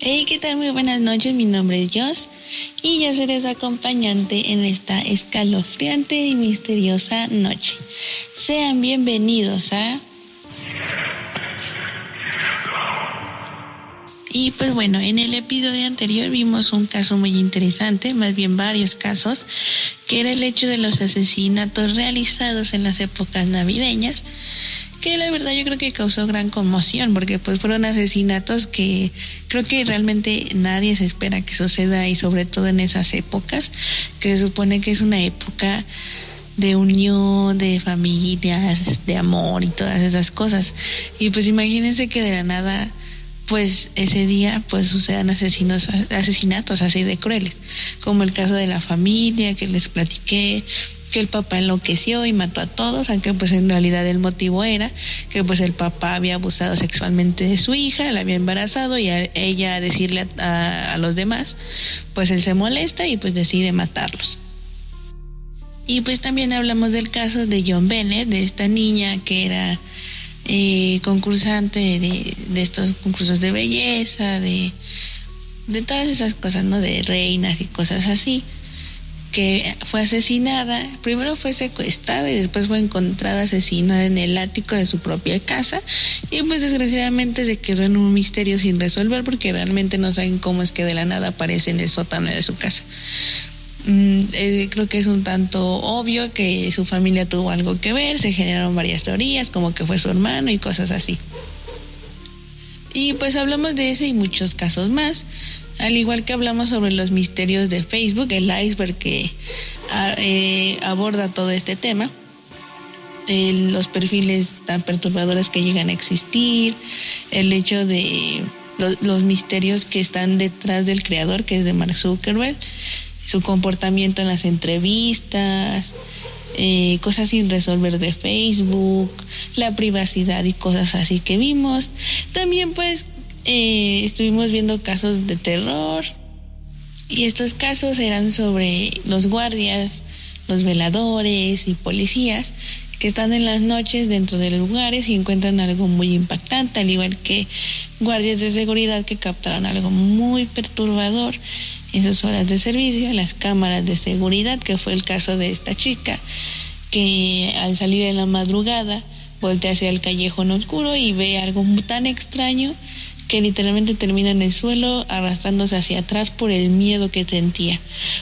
Hey, ¿qué tal? Muy buenas noches, mi nombre es Joss y yo seré su acompañante en esta escalofriante y misteriosa noche. Sean bienvenidos a... Y pues bueno, en el episodio anterior vimos un caso muy interesante, más bien varios casos, que era el hecho de los asesinatos realizados en las épocas navideñas que la verdad yo creo que causó gran conmoción porque pues fueron asesinatos que creo que realmente nadie se espera que suceda y sobre todo en esas épocas que se supone que es una época de unión, de familias, de amor y todas esas cosas. Y pues imagínense que de la nada pues ese día pues sucedan asesinos, asesinatos así de crueles, como el caso de la familia que les platiqué, que el papá enloqueció y mató a todos, aunque pues en realidad el motivo era que pues el papá había abusado sexualmente de su hija, la había embarazado y a ella decirle a, los demás, pues él se molesta y pues decide matarlos. Y pues también hablamos del caso de John Bennett, de esta niña que era eh, concursante de, de, estos concursos de belleza, de, de todas esas cosas, ¿no? De reinas y cosas así que fue asesinada, primero fue secuestrada y después fue encontrada asesinada en el ático de su propia casa y pues desgraciadamente se quedó en un misterio sin resolver porque realmente no saben cómo es que de la nada aparece en el sótano de su casa. Mm, eh, creo que es un tanto obvio que su familia tuvo algo que ver, se generaron varias teorías como que fue su hermano y cosas así. Y pues hablamos de ese y muchos casos más. Al igual que hablamos sobre los misterios de Facebook, el iceberg que ah, eh, aborda todo este tema, los perfiles tan perturbadores que llegan a existir, el hecho de los misterios que están detrás del creador, que es de Mark Zuckerberg, su comportamiento en las entrevistas, eh, cosas sin resolver de Facebook, la privacidad y cosas así que vimos. También pues eh, estuvimos viendo casos de terror y estos casos eran sobre los guardias, los veladores y policías que están en las noches dentro de lugares y encuentran algo muy impactante, al igual que guardias de seguridad que captaron algo muy perturbador en sus horas de servicio, las cámaras de seguridad, que fue el caso de esta chica, que al salir en la madrugada voltea hacia el callejón oscuro y ve algo tan extraño que literalmente termina en el suelo arrastrándose hacia atrás por el miedo que sentía.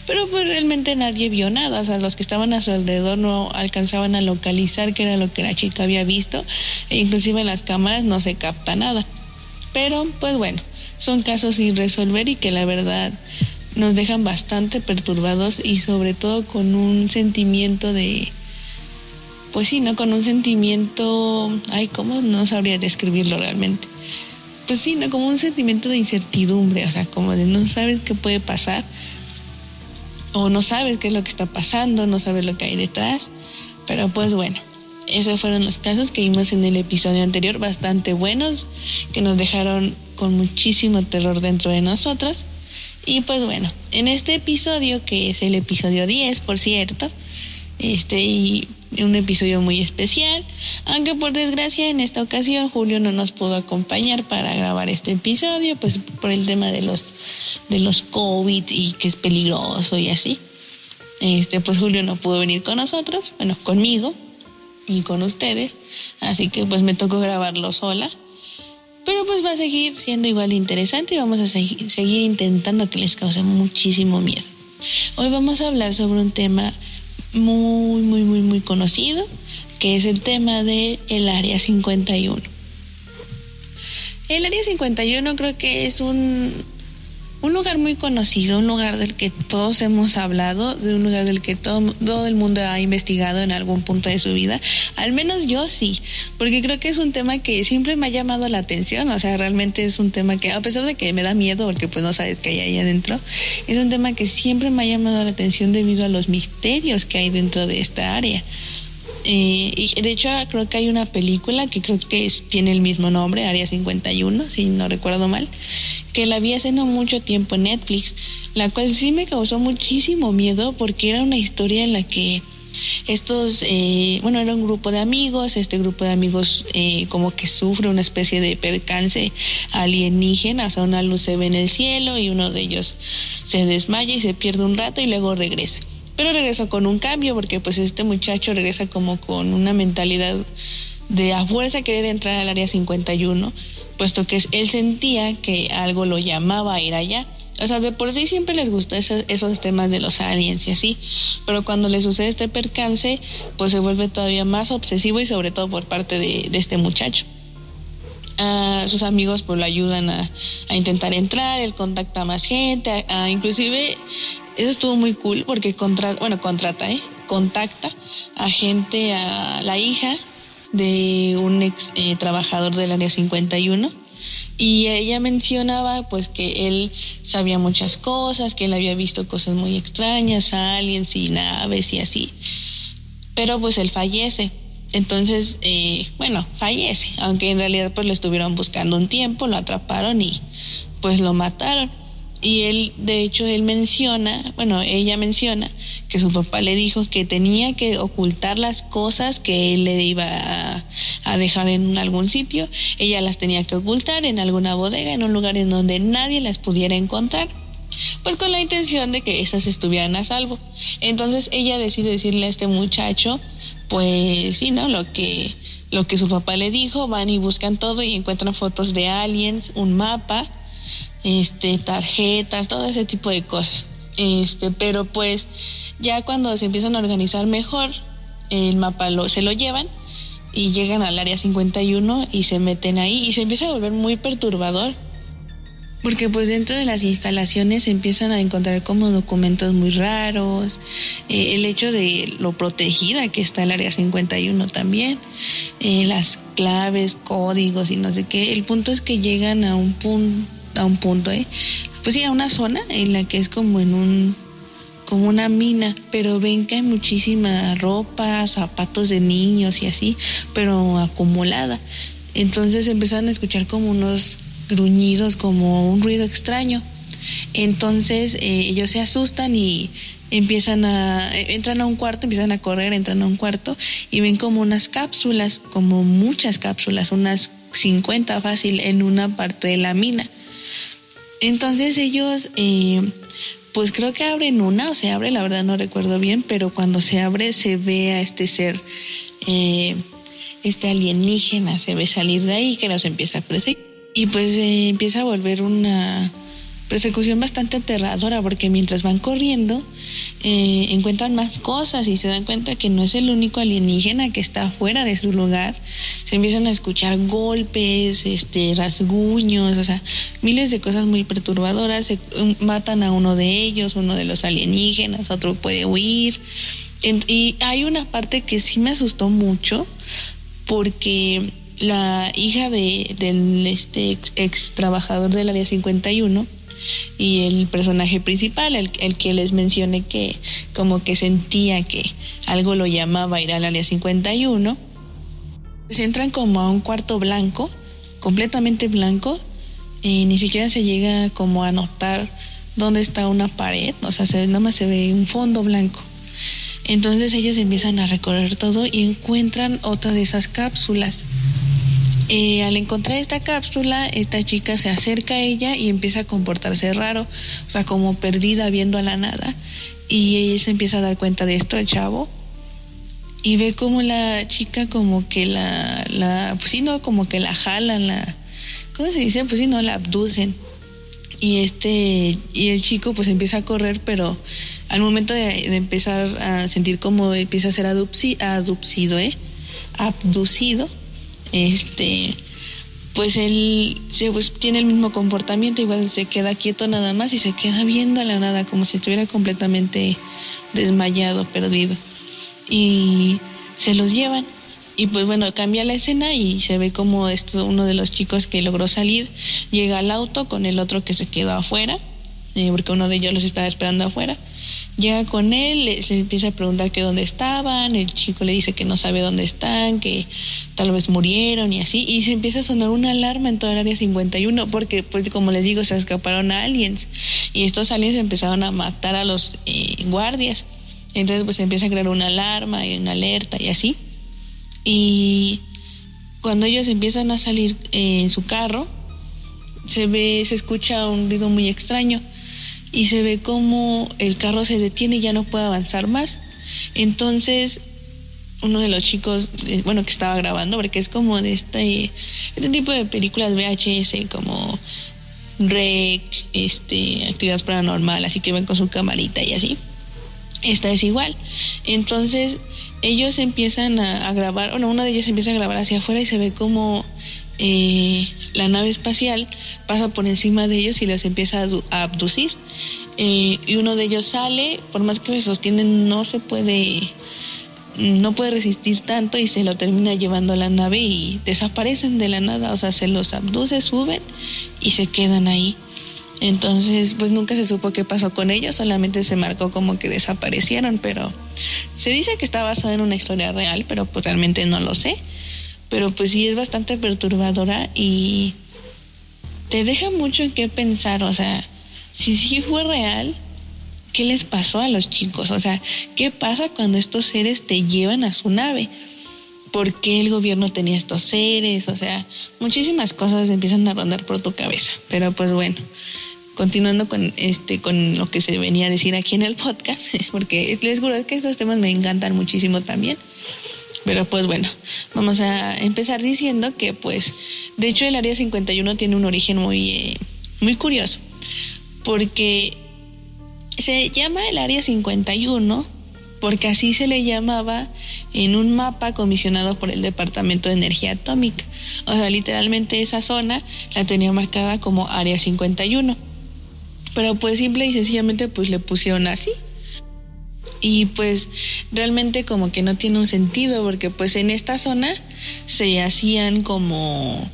Pero pues realmente nadie vio nada, o sea, los que estaban a su alrededor no alcanzaban a localizar qué era lo que la chica había visto, e inclusive en las cámaras no se capta nada. Pero pues bueno, son casos sin resolver y que la verdad nos dejan bastante perturbados y sobre todo con un sentimiento de pues sí, ¿no? Con un sentimiento, ay, ¿cómo? No sabría describirlo realmente pues sí, ¿no? como un sentimiento de incertidumbre, o sea, como de no sabes qué puede pasar, o no sabes qué es lo que está pasando, no sabes lo que hay detrás, pero pues bueno, esos fueron los casos que vimos en el episodio anterior, bastante buenos, que nos dejaron con muchísimo terror dentro de nosotros. Y pues bueno, en este episodio, que es el episodio 10, por cierto, este, y un episodio muy especial, aunque por desgracia en esta ocasión Julio no nos pudo acompañar para grabar este episodio, pues por el tema de los de los COVID y que es peligroso y así. Este, pues Julio no pudo venir con nosotros, bueno, conmigo y con ustedes, así que pues me tocó grabarlo sola. Pero pues va a seguir siendo igual de interesante y vamos a seguir intentando que les cause muchísimo miedo. Hoy vamos a hablar sobre un tema muy, muy, muy, muy conocido, que es el tema de el Área 51. El Área 51 creo que es un, un lugar muy conocido, un lugar del que todos hemos hablado, de un lugar del que todo, todo, el mundo ha investigado en algún punto de su vida. Al menos yo sí, porque creo que es un tema que siempre me ha llamado la atención, o sea, realmente es un tema que, a pesar de que me da miedo, porque pues no sabes qué hay ahí adentro, es un tema que siempre me ha llamado la atención debido a los misterios que hay dentro de esta área. Eh, y de hecho creo que hay una película que creo que tiene el mismo nombre, Área 51, si no recuerdo mal, que la vi hace no mucho tiempo en Netflix, la cual sí me causó muchísimo miedo porque era una historia en la que Estos, eh, bueno, era un grupo de amigos, este grupo de amigos eh, como que sufre una especie de percance alienígena, o una luz se ve en el cielo y uno de ellos se desmaya y se pierde un rato y luego regresa. Pero regresa con un cambio porque pues este muchacho regresa como con una mentalidad de a fuerza querer entrar al área 51, puesto que él sentía que algo lo llamaba a ir allá o sea, de por sí siempre les gustó esos, temas de los aliens y así, pero cuando le sucede este percance, pues se vuelve todavía más obsesivo y sobre todo por parte de, este muchacho. Sus amigos pues lo ayudan a, intentar entrar, él contacta a más gente, inclusive eso estuvo muy cool porque contra, bueno, contrata, ¿eh? contacta a gente, a la hija de un ex eh, trabajador del área 51 y ella mencionaba pues que él sabía muchas cosas, que él había visto cosas muy extrañas, aliens y naves y así. Pero pues él fallece. Entonces, eh, bueno, fallece, aunque en realidad pues lo estuvieron buscando un tiempo, lo atraparon y pues lo mataron. Y él, de hecho, él menciona, bueno, ella menciona que su papá le dijo que tenía que ocultar las cosas que él le iba a, dejar en algún sitio. Ella las tenía que ocultar en alguna bodega, en un lugar en donde nadie las pudiera encontrar. Pues con la intención de que esas estuvieran a salvo. Entonces ella decide decirle a este muchacho, pues sí, ¿no? Lo que, lo que su papá le dijo, van y buscan todo y encuentran fotos de aliens, un mapa este, tarjetas, todo ese tipo de cosas. Este, pero pues ya cuando se empiezan a organizar mejor, el mapa lo, se lo llevan y llegan al área 51 y se meten ahí y se empieza a volver muy perturbador. Porque pues dentro de las instalaciones se empiezan a encontrar como documentos muy raros, eh, el hecho de lo protegida que está el área 51 también, eh, las claves, códigos y no sé qué. El punto es que llegan a un punto a un punto, ¿eh? Pues sí, a una zona en la que es como en un como una mina, pero ven que hay muchísima ropa, zapatos de niños y así, pero acumulada. Entonces empezaron a escuchar como unos gruñidos, como un ruido extraño. Entonces eh, ellos se asustan y empiezan a, entran a un cuarto, empiezan a correr, entran a un cuarto y ven como unas cápsulas, como muchas cápsulas, unas 50 fácil en una parte de la mina. Entonces ellos, eh, pues creo que abren una o se abre, la verdad no recuerdo bien, pero cuando se abre se ve a este ser, eh, este alienígena, se ve salir de ahí que los empieza a perseguir. Y pues eh, empieza a volver una persecución bastante aterradora porque mientras van corriendo eh, encuentran más cosas y se dan cuenta que no es el único alienígena que está fuera de su lugar. Se empiezan a escuchar golpes, este, rasguños, o sea, miles de cosas muy perturbadoras. Se, um, matan a uno de ellos, uno de los alienígenas, otro puede huir. y hay una parte que sí me asustó mucho porque la hija de, del este ex, trabajador del área 51 y el personaje principal, el, que les mencioné que como que sentía que algo lo llamaba ir al área 51, pues entran como a un cuarto blanco, completamente blanco, y ni siquiera se llega como a notar dónde está una pared, o sea, se, nada más se ve un fondo blanco. Entonces ellos empiezan a recorrer todo y encuentran otra de esas cápsulas eh, al encontrar esta cápsula, esta chica se acerca a ella y empieza a comportarse raro, o sea, como perdida viendo a la nada. Y ella se empieza a dar cuenta de esto, el chavo, y ve como la chica como que la, la pues sí, no, como que la jalan, la, ¿cómo se dice? Pues sí, no, la abducen. Y este, y el chico pues empieza a correr, pero al momento de, empezar a sentir como empieza a ser adopcido, ¿eh? Abducido este pues él se, tiene el mismo comportamiento, igual se queda quieto nada más y se queda viendo a la nada como si estuviera completamente desmayado, perdido. Y se los llevan. Y pues bueno, cambia la escena y se ve como esto, uno de los chicos que logró salir llega al auto con el otro que se quedó afuera, eh, porque uno de ellos los estaba esperando afuera. Llega con él, se empieza a preguntar que dónde estaban, el chico le dice que no sabe dónde están, que tal vez murieron y así, y se empieza a sonar una alarma en toda el área 51, porque pues como les digo, se escaparon aliens, y estos aliens empezaron a matar a los eh, guardias. Entonces pues empieza a crear una alarma y una alerta y así. Y cuando ellos empiezan a salir en su carro, se ve, se escucha un ruido muy extraño y se ve como el carro se detiene y ya no puede avanzar más. Entonces, uno de los chicos, eh, bueno, que estaba grabando, porque es como de este, este tipo de películas VHS, como Rec, este, actividad paranormal, así que ven con su camarita y así. Esta es igual. Entonces, ellos empiezan a, grabar, bueno, uno de ellos empieza a grabar hacia afuera y se ve como eh, la nave espacial pasa por encima de ellos y los empieza a, abducir. Eh, y uno de ellos sale, por más que se sostienen, no se puede, no puede resistir tanto y se lo termina llevando a la nave y desaparecen de la nada, o sea, se los abduce, suben y se quedan ahí. Entonces, pues nunca se supo qué pasó con ellos, solamente se marcó como que desaparecieron, pero se dice que está basado en una historia real, pero pues realmente no lo sé pero pues sí es bastante perturbadora y te deja mucho en qué pensar, o sea, si sí fue real, ¿qué les pasó a los chicos? O sea, ¿qué pasa cuando estos seres te llevan a su nave? ¿Por qué el gobierno tenía estos seres? O sea, muchísimas cosas empiezan a rondar por tu cabeza. Pero pues bueno, continuando con este con lo que se venía a decir aquí en el podcast, porque les juro que estos temas me encantan muchísimo también. Pero pues bueno, vamos a empezar diciendo que pues, de hecho el Área 51 tiene un origen muy, eh, muy curioso, porque se llama el Área 51 porque así se le llamaba en un mapa comisionado por el Departamento de Energía Atómica. O sea, literalmente esa zona la tenía marcada como Área 51. Pero pues simple y sencillamente pues le pusieron así, y pues realmente como que no tiene un sentido porque pues en esta zona se hacían como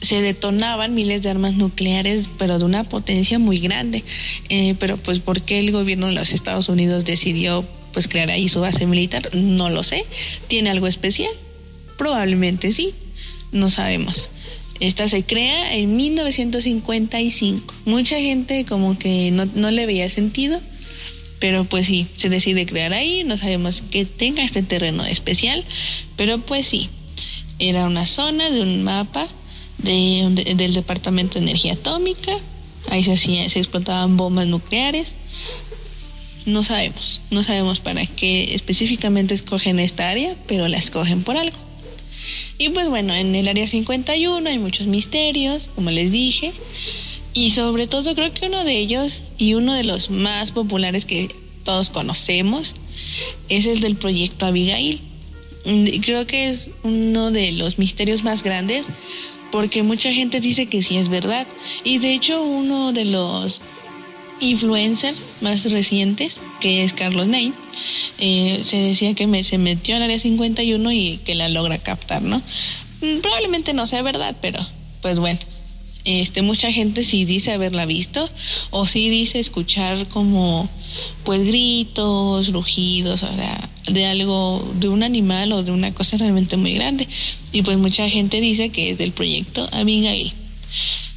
se detonaban miles de armas nucleares pero de una potencia muy grande. Eh, pero pues por qué el gobierno de los Estados Unidos decidió pues crear ahí su base militar no lo sé. Tiene algo especial probablemente sí. No sabemos. Esta se crea en 1955 mucha gente como que no, no le veía sentido pero pues sí, se decide crear ahí, no sabemos que tenga este terreno especial, pero pues sí, era una zona de un mapa de, del Departamento de Energía Atómica, ahí se, hacía, se explotaban bombas nucleares, no sabemos, no sabemos para qué específicamente escogen esta área, pero la escogen por algo. Y pues bueno, en el área 51 hay muchos misterios, como les dije, y sobre todo creo que uno de ellos y uno de los más populares que todos conocemos es el del proyecto Abigail. Creo que es uno de los misterios más grandes porque mucha gente dice que sí es verdad. Y de hecho uno de los influencers más recientes, que es Carlos Ney, eh, se decía que se metió al área 51 y que la logra captar, ¿no? Mm, probablemente no sea verdad, pero pues bueno, este, mucha gente sí dice haberla visto o sí dice escuchar como pues gritos, rugidos, o sea, de algo, de un animal o de una cosa realmente muy grande. Y pues mucha gente dice que es del proyecto Abigail.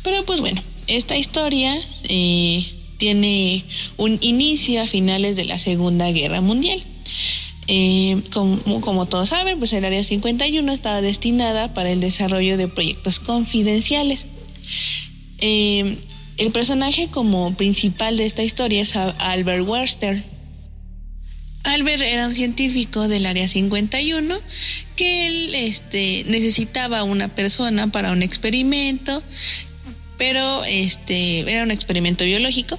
Pero pues bueno, esta historia eh, tiene un inicio a finales de la Segunda Guerra Mundial. Eh, como, como, todos saben, pues el Área 51 estaba destinada para el desarrollo de proyectos confidenciales. Eh, el personaje como principal de esta historia es Albert Werster. Albert era un científico del área 51 que él este, necesitaba una persona para un experimento, pero este, era un experimento biológico.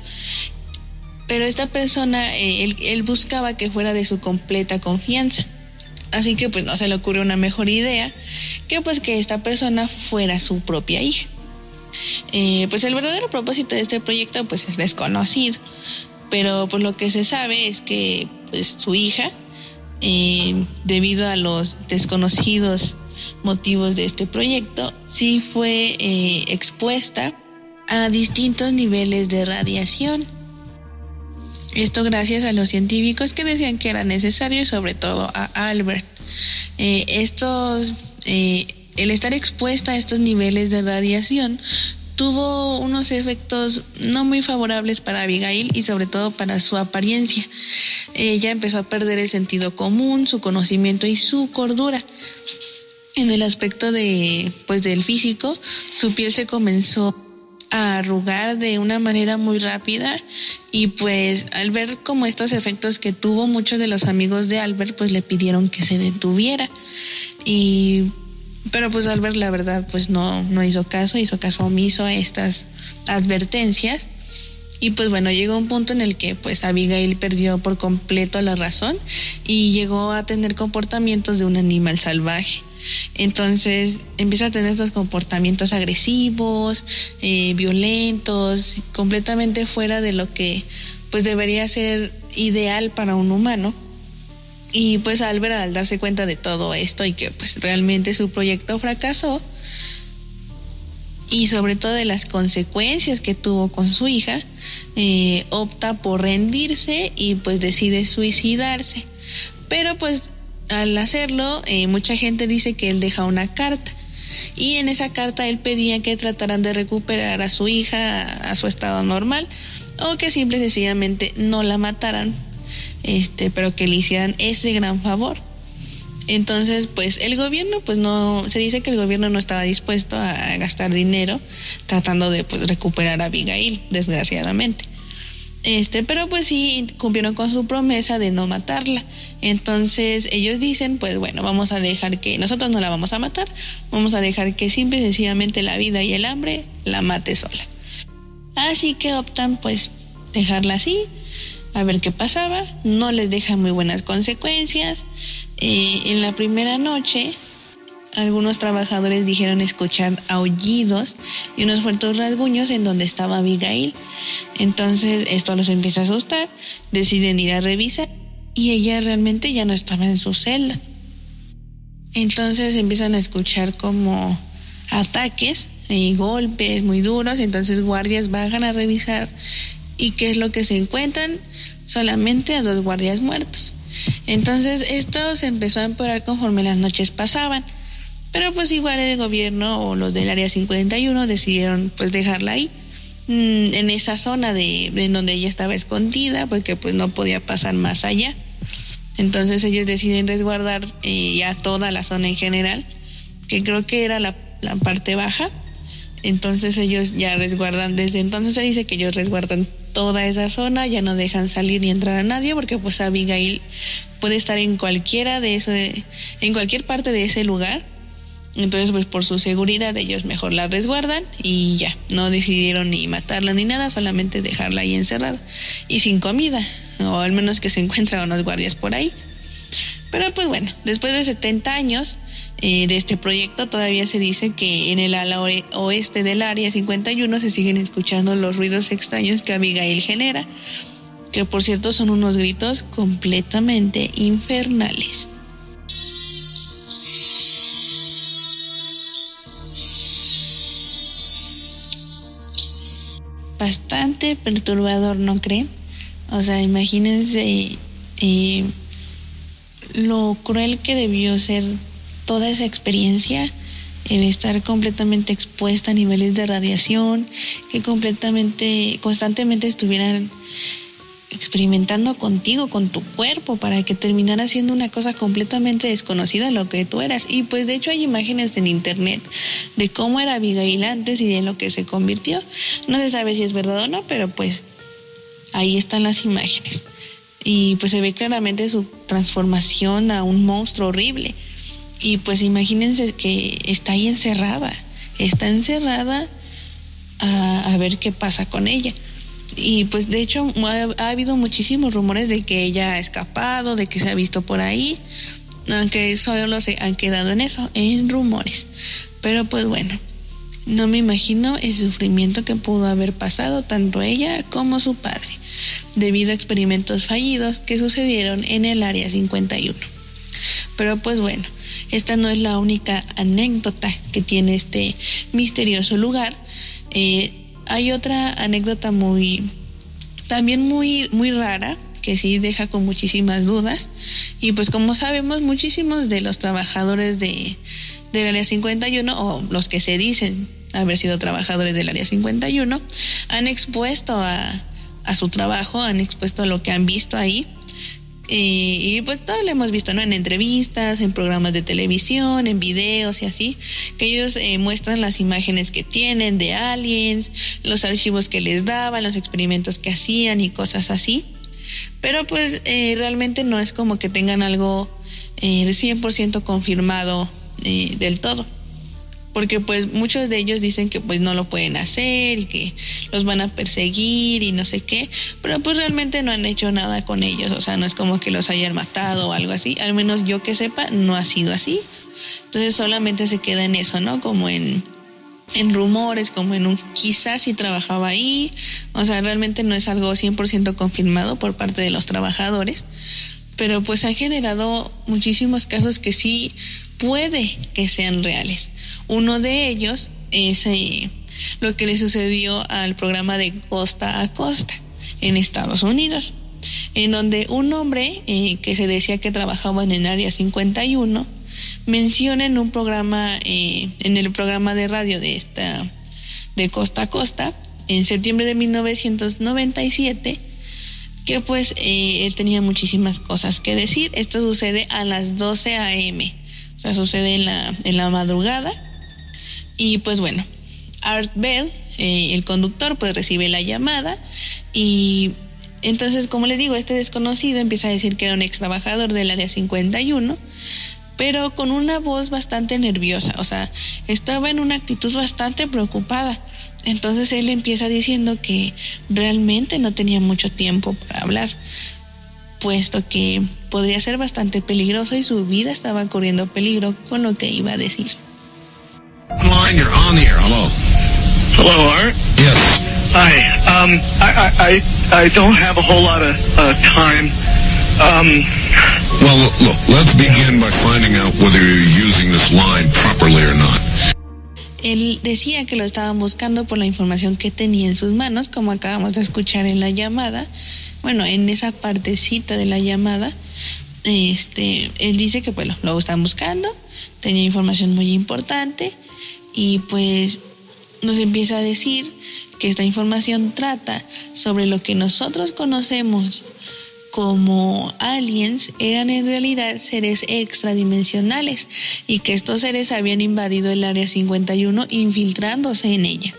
Pero esta persona, eh, él, él buscaba que fuera de su completa confianza. Así que pues no se le ocurrió una mejor idea que pues que esta persona fuera su propia hija. Eh, pues el verdadero propósito de este proyecto pues es desconocido, pero por lo que se sabe es que pues su hija, eh, debido a los desconocidos motivos de este proyecto, sí fue eh, expuesta a distintos niveles de radiación. Esto gracias a los científicos que decían que era necesario, sobre todo a Albert. estos el estar expuesta a estos niveles de radiación tuvo unos efectos no muy favorables para Abigail y sobre todo para su apariencia. Ella empezó a perder el sentido común, su conocimiento y su cordura. En el aspecto de pues del físico, su piel se comenzó a arrugar de una manera muy rápida y pues al ver como estos efectos que tuvo muchos de los amigos de Albert pues le pidieron que se detuviera y pero pues Albert la verdad pues no, no hizo caso, hizo caso omiso a estas advertencias. Y pues bueno, llegó un punto en el que pues Abigail perdió por completo la razón y llegó a tener comportamientos de un animal salvaje. Entonces empieza a tener estos comportamientos agresivos, eh, violentos, completamente fuera de lo que pues debería ser ideal para un humano. Y pues Albert al darse cuenta de todo esto y que pues realmente su proyecto fracasó y sobre todo de las consecuencias que tuvo con su hija, eh, opta por rendirse y pues decide suicidarse. Pero pues al hacerlo, eh, mucha gente dice que él deja una carta. Y en esa carta él pedía que trataran de recuperar a su hija a su estado normal o que simple y sencillamente no la mataran este, pero que le hicieran ese gran favor. Entonces, pues el gobierno, pues no, se dice que el gobierno no estaba dispuesto a gastar dinero tratando de pues recuperar a Abigail, desgraciadamente. Este, pero pues sí cumplieron con su promesa de no matarla. Entonces ellos dicen, pues bueno, vamos a dejar que nosotros no la vamos a matar, vamos a dejar que simple y sencillamente la vida y el hambre la mate sola. Así que optan pues dejarla así, a ver qué pasaba. No les deja muy buenas consecuencias. Eh, en la primera noche, algunos trabajadores dijeron escuchar aullidos y unos fuertes rasguños en donde estaba Abigail. Entonces esto los empieza a asustar, deciden ir a revisar y ella realmente ya no estaba en su celda. Entonces empiezan a escuchar como ataques y golpes muy duros, entonces guardias bajan a revisar ¿Y qué es lo que se encuentran? Solamente a dos guardias muertos. Entonces esto se empezó a empeorar conforme las noches pasaban. Pero pues igual el gobierno o los del área 51 decidieron pues dejarla ahí mm, en esa zona de en donde ella estaba escondida porque pues no podía pasar más allá. Entonces ellos deciden resguardar eh, ya toda la zona en general, que creo que era la, la parte baja. Entonces ellos ya resguardan, desde entonces se dice que ellos resguardan toda esa zona, ya no dejan salir ni entrar a nadie porque pues Abigail puede estar en cualquiera de ese, en cualquier parte de ese lugar. Entonces, pues por su seguridad ellos mejor la resguardan y ya, no decidieron ni matarla ni nada, solamente dejarla ahí encerrada y sin comida, o al menos que se encuentran unos guardias por ahí. Pero pues bueno, después de 70 años, eh, de este proyecto, todavía se dice que en el ala oeste del área 51 se siguen escuchando los ruidos extraños que Abigail genera, que por cierto son unos gritos completamente infernales. Bastante perturbador, ¿no creen? O sea, imagínense eh, lo cruel que debió ser toda esa experiencia, el estar completamente expuesta a niveles de radiación, que completamente, constantemente estuvieran experimentando contigo, con tu cuerpo, para que terminara siendo una cosa completamente desconocida lo que tú eras. Y pues de hecho hay imágenes en internet de cómo era Abigail antes y de lo que se convirtió. No se sabe si es verdad o no, pero pues ahí están las imágenes. Y pues se ve claramente su transformación a un monstruo horrible. Y pues imagínense que está ahí encerrada, está encerrada a, ver qué pasa con ella. Y pues de hecho ha, habido muchísimos rumores de que ella ha escapado, de que se ha visto por ahí, aunque solo se han quedado en eso, en rumores. Pero pues bueno, no me imagino el sufrimiento que pudo haber pasado tanto ella como su padre, debido a experimentos fallidos que sucedieron en el Área 51. Pero pues bueno, esta no es la única anécdota que tiene este misterioso lugar. Eh, hay otra anécdota muy, también muy, muy rara, que sí deja con muchísimas dudas. Y pues como sabemos, muchísimos de los trabajadores de, del área 51, o los que se dicen haber sido trabajadores del área 51, han expuesto a, a su trabajo, han expuesto a lo que han visto ahí. Y, pues todo lo hemos visto, ¿no? En entrevistas, en programas de televisión, en videos y así, que ellos eh, muestran las imágenes que tienen de aliens, los archivos que les daban, los experimentos que hacían y cosas así. Pero pues eh, realmente no es como que tengan algo eh, 100% confirmado eh, del todo porque pues muchos de ellos dicen que pues no lo pueden hacer y que los van a perseguir y no sé qué, pero pues realmente no han hecho nada con ellos, o sea, no es como que los hayan matado o algo así, al menos yo que sepa, no ha sido así. Entonces solamente se queda en eso, ¿no? Como en en rumores, como en un quizás si trabajaba ahí, o sea, realmente no es algo 100% confirmado por parte de los trabajadores, pero pues han generado muchísimos casos que sí puede que sean reales. Uno de ellos es eh, lo que le sucedió al programa de Costa a Costa en Estados Unidos, en donde un hombre eh, que se decía que trabajaba en el área 51 menciona en un programa, eh, en el programa de radio de esta de Costa a Costa, en septiembre de 1997, que pues él tenía muchísimas cosas que decir. Esto sucede a las 12 a.m. O sea, sucede en la, en la madrugada. Y pues bueno, Art Bell, eh, el conductor, pues recibe la llamada y entonces, como les digo, este desconocido empieza a decir que era un ex trabajador del área 51, pero con una voz bastante nerviosa, o sea, estaba en una actitud bastante preocupada. Entonces él empieza diciendo que realmente no tenía mucho tiempo para hablar, puesto que podría ser bastante peligroso y su vida estaba corriendo peligro con lo que iba a decir. Line, you're on the air. Hello. Hello, Art. Yes. Hi. Um, I, I, I, I don't have a whole lot of uh, time. Um, Well, look, let's begin by finding out whether you're using this line properly or not. Él decía que lo estaban buscando por la información que tenía en sus manos, como acabamos de escuchar en la llamada. Bueno, en esa partecita de la llamada, este, él dice que bueno, lo están buscando, tenía información muy importante y pues nos empieza a decir que esta información trata sobre lo que nosotros conocemos como aliens eran en realidad seres extradimensionales y que estos seres habían invadido el área 51 infiltrándose en ella.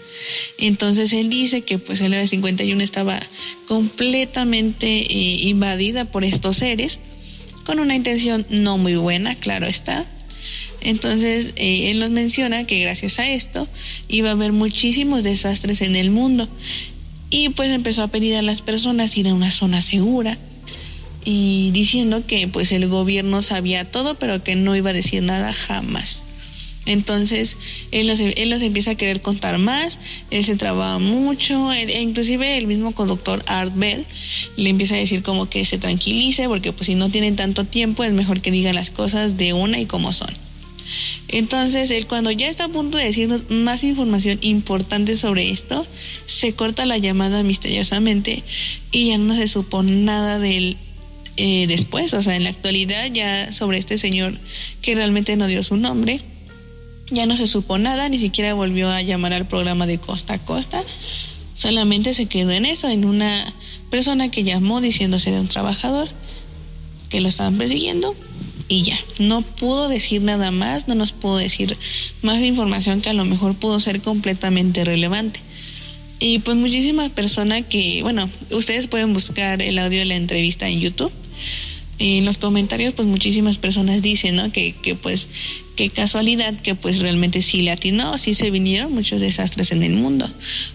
Entonces él dice que pues el área 51 estaba completamente eh, invadida por estos seres con una intención no muy buena, claro está. Entonces eh, él nos menciona que gracias a esto iba a haber muchísimos desastres en el mundo y pues empezó a pedir a las personas ir a una zona segura y diciendo que pues el gobierno sabía todo pero que no iba a decir nada jamás. Entonces él los, él los empieza a querer contar más, él se trababa mucho, él- e inclusive el mismo conductor Art Bell le empieza a decir como que se tranquilice porque pues si no tienen tanto tiempo es mejor que digan las cosas de una y como son. Entonces, él cuando ya está a punto de decirnos más información importante sobre esto, se corta la llamada misteriosamente y ya no se supo nada del eh, después. O sea, en la actualidad ya sobre este señor que realmente no dio su nombre, ya no se supo nada, ni siquiera volvió a llamar al programa de costa a costa. Solamente se quedó en eso, en una persona que llamó diciéndose de un trabajador que lo estaban persiguiendo y ya, no pudo decir nada más, no nos pudo decir más información que a lo mejor pudo ser completamente relevante. Y pues muchísimas personas que, bueno, ustedes pueden buscar el audio de la entrevista en YouTube. En los comentarios, pues muchísimas personas dicen, ¿no? Que, que pues, qué casualidad que pues realmente sí le atinó, sí se vinieron muchos desastres en el mundo.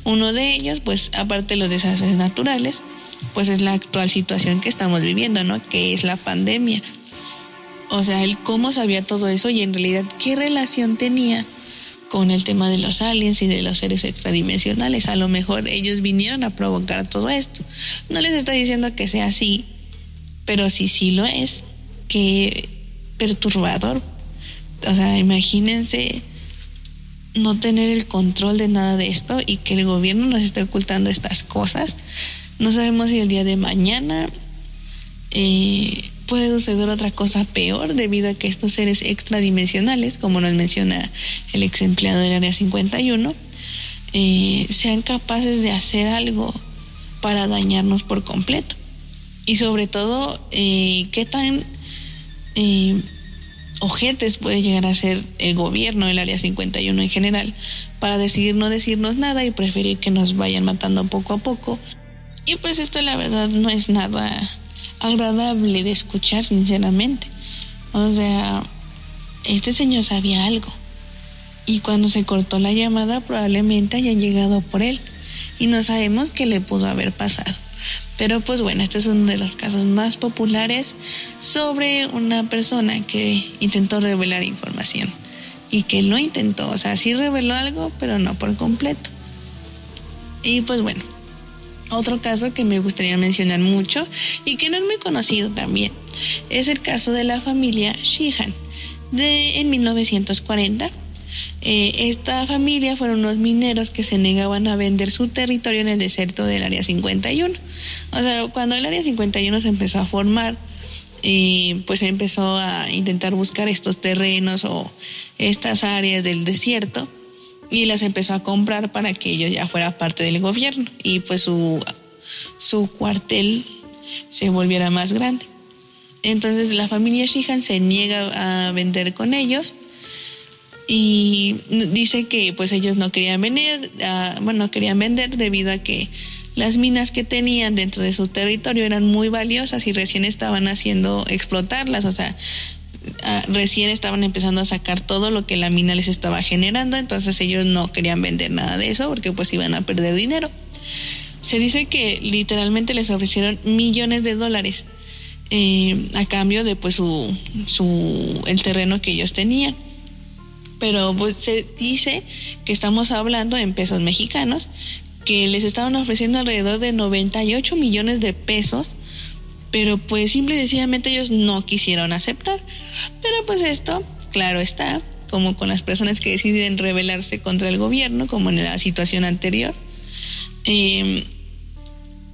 Uno de ellos, pues aparte de los desastres naturales, pues es la actual situación que estamos viviendo, ¿no? Que es la pandemia. O sea, él cómo sabía todo eso y en realidad qué relación tenía con el tema de los aliens y de los seres extradimensionales. A lo mejor ellos vinieron a provocar todo esto. No les está diciendo que sea así, pero sí, sí lo es. Qué perturbador. O sea, imagínense no tener el control de nada de esto y que el gobierno nos esté ocultando estas cosas. No sabemos si el día de mañana eh, puede suceder otra cosa peor debido a que estos seres extradimensionales, como nos menciona el ex empleado del área 51, eh, sean capaces de hacer algo para dañarnos por completo. Y sobre todo, eh, qué tan eh, ojetes puede llegar a ser el gobierno, el Área 51 en general, para decidir no decirnos nada y preferir que nos vayan matando poco a poco. Y pues esto la verdad no es nada agradable de escuchar, sinceramente. O sea, este señor sabía algo. Y cuando se cortó la llamada probablemente haya llegado por él. Y no sabemos qué le pudo haber pasado. Pero pues bueno, este es uno de los casos más populares sobre una persona que intentó revelar información. Y que lo intentó, o sea, sí reveló algo, pero no por completo. Y pues bueno, otro caso que me gustaría mencionar mucho y que no es muy conocido también es el caso de la familia Sheehan de en 1940. Eh, esta familia fueron unos mineros que se negaban a vender su territorio en el desierto del Área 51. O sea, cuando el Área 51 se empezó a formar, eh, pues empezó a intentar buscar estos terrenos o estas áreas del desierto y las empezó a comprar para que ellos ya fueran parte del gobierno y pues su, su cuartel se volviera más grande. Entonces la familia Sheehan se niega a vender con ellos y dice que pues ellos no querían vender, bueno, querían vender debido a que las minas que tenían dentro de su territorio eran muy valiosas y recién estaban haciendo explotarlas, o sea, Ah, recién estaban empezando a sacar todo lo que la mina les estaba generando, entonces ellos no querían vender nada de eso porque pues iban a perder dinero. Se dice que literalmente les ofrecieron millones de dólares eh, a cambio de pues su, su, el terreno que ellos tenían. Pero pues se dice que estamos hablando en pesos mexicanos, que les estaban ofreciendo alrededor de 98 millones de pesos pero pues simple y sencillamente ellos no quisieron aceptar. Pero pues esto, claro está, como con las personas que deciden rebelarse contra el gobierno, como en la situación anterior, em,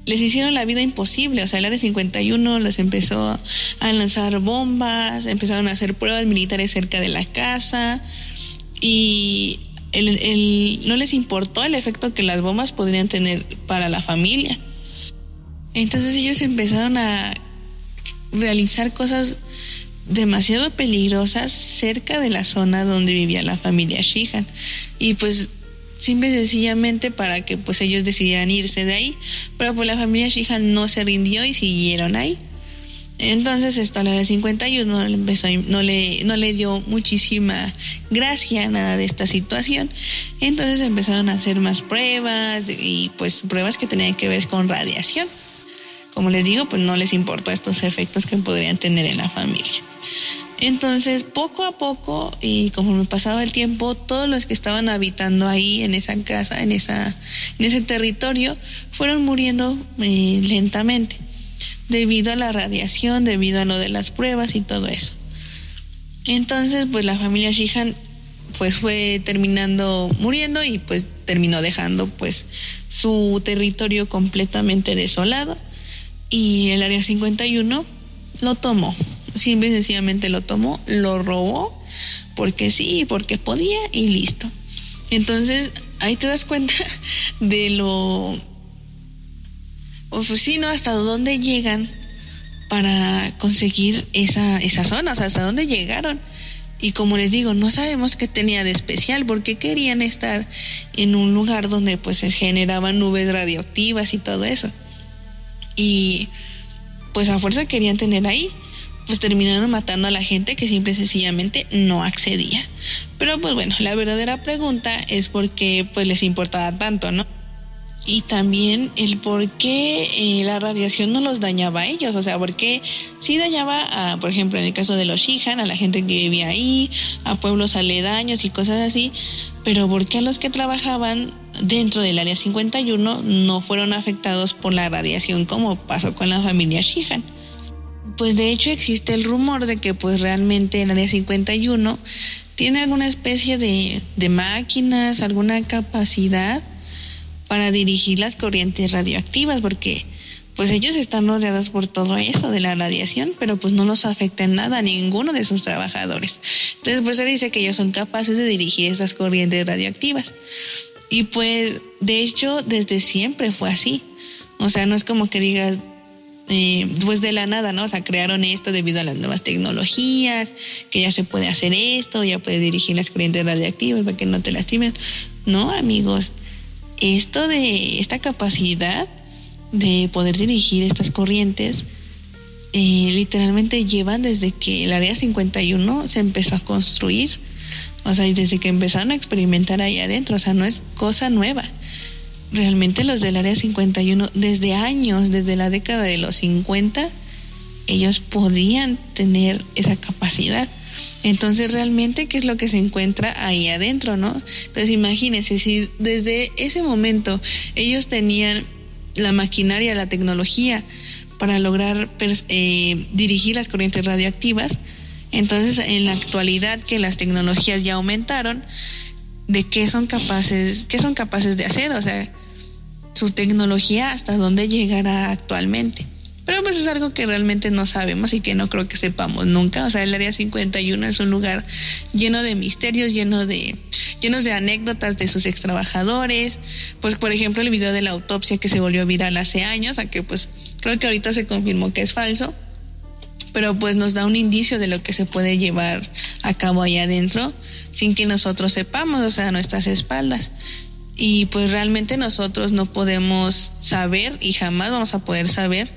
les hicieron la vida imposible. O sea, el Área 51 les empezó a lanzar bombas, empezaron a hacer pruebas militares cerca de la casa y no les importó el efecto que las bombas podrían tener para la familia. Entonces ellos empezaron a realizar cosas demasiado peligrosas cerca de la zona donde vivía la familia Sheehan. Y pues simple y sencillamente para que pues ellos decidieran irse de ahí. Pero pues la familia Sheehan no se rindió y siguieron ahí. Entonces esto a la 51 empezó, no, le, no le dio muchísima gracia nada de esta situación. Entonces empezaron a hacer más pruebas y pues pruebas que tenían que ver con radiación como les digo, pues no les importó estos efectos que podrían tener en la familia. Entonces, poco a poco, y conforme pasaba el tiempo, todos los que estaban habitando ahí, en esa casa, en, esa, en ese territorio, fueron muriendo eh, lentamente, debido a la radiación, debido a lo de las pruebas y todo eso. Entonces, pues la familia Shihan pues fue terminando muriendo y pues terminó dejando pues su territorio completamente desolado y el área 51 lo tomó. Simple y sencillamente lo tomó, lo robó, porque sí, porque podía y listo. Entonces, ahí te das cuenta de lo oficino hasta dónde llegan para conseguir esa, esa zona, o sea, hasta dónde llegaron. Y como les digo, no sabemos qué tenía de especial, porque querían estar en un lugar donde pues se generaban nubes radioactivas y todo eso y pues a fuerza querían tener ahí, pues terminaron matando a la gente que simple y sencillamente no accedía. Pero pues bueno, la verdadera pregunta es por qué pues les importaba tanto, ¿no? Y también el por qué eh, la radiación no los dañaba a ellos, o sea, por qué sí dañaba, a, por ejemplo, en el caso de los Shihan, a la gente que vivía ahí, a pueblos aledaños y cosas así, pero por qué a los que trabajaban dentro del área 51 no fueron afectados por la radiación como pasó con la familia Shihan. Pues de hecho existe el rumor de que pues realmente el área 51 tiene alguna especie de, de máquinas, alguna capacidad para dirigir las corrientes radioactivas, porque pues ellos están rodeados por todo eso de la radiación, pero pues no los afecta en nada a ninguno de sus trabajadores. Entonces pues se dice que ellos son capaces de dirigir esas corrientes radioactivas. Y pues, de hecho, desde siempre fue así. O sea, no es como que digas, eh, pues de la nada, ¿no? O sea, crearon esto debido a las nuevas tecnologías, que ya se puede hacer esto, ya puede dirigir las corrientes radiactivas para que no te lastimen. No, amigos, esto de esta capacidad de poder dirigir estas corrientes, eh, literalmente llevan desde que el Área 51 se empezó a construir, o sea, desde que empezaron a experimentar ahí adentro, o sea, no es cosa nueva. Realmente los del Área 51, desde años, desde la década de los 50, ellos podían tener esa capacidad. Entonces, realmente, ¿qué es lo que se encuentra ahí adentro, no? Entonces, imagínense, si desde ese momento ellos tenían la maquinaria, la tecnología para lograr eh, dirigir las corrientes radioactivas. Entonces, en la actualidad que las tecnologías ya aumentaron, ¿de qué son capaces, qué son capaces de hacer? O sea, su tecnología hasta dónde llegará actualmente. Pero pues es algo que realmente no sabemos y que no creo que sepamos nunca. O sea, el Área 51 es un lugar lleno de misterios, lleno de, llenos de anécdotas de sus extrabajadores. Pues por ejemplo el video de la autopsia que se volvió viral hace años, a que pues creo que ahorita se confirmó que es falso. Pero pues nos da un indicio de lo que se puede llevar a cabo ahí adentro sin que nosotros sepamos, o sea, a nuestras espaldas y pues realmente nosotros no podemos saber y jamás vamos a poder saber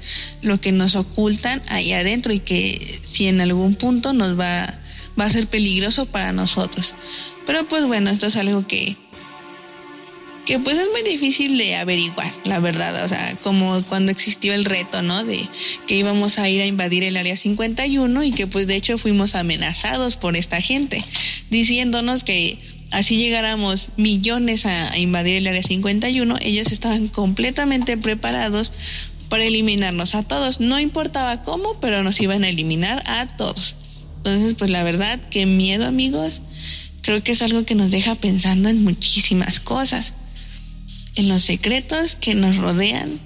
lo que nos ocultan ahí adentro y que si en algún punto nos va, va a ser peligroso para nosotros. Pero pues bueno, esto es algo que, que pues es muy difícil de averiguar, la verdad, o sea, como cuando existió el reto, ¿no? De que íbamos a ir a invadir el área 51 y que pues de hecho fuimos amenazados por esta gente, diciéndonos que así llegáramos millones a, invadir el área 51, ellos estaban completamente preparados para eliminarnos a todos. No importaba cómo, pero nos iban a eliminar a todos. Entonces, pues la verdad, qué miedo amigos. Creo que es algo que nos deja pensando en muchísimas cosas, en los secretos que nos rodean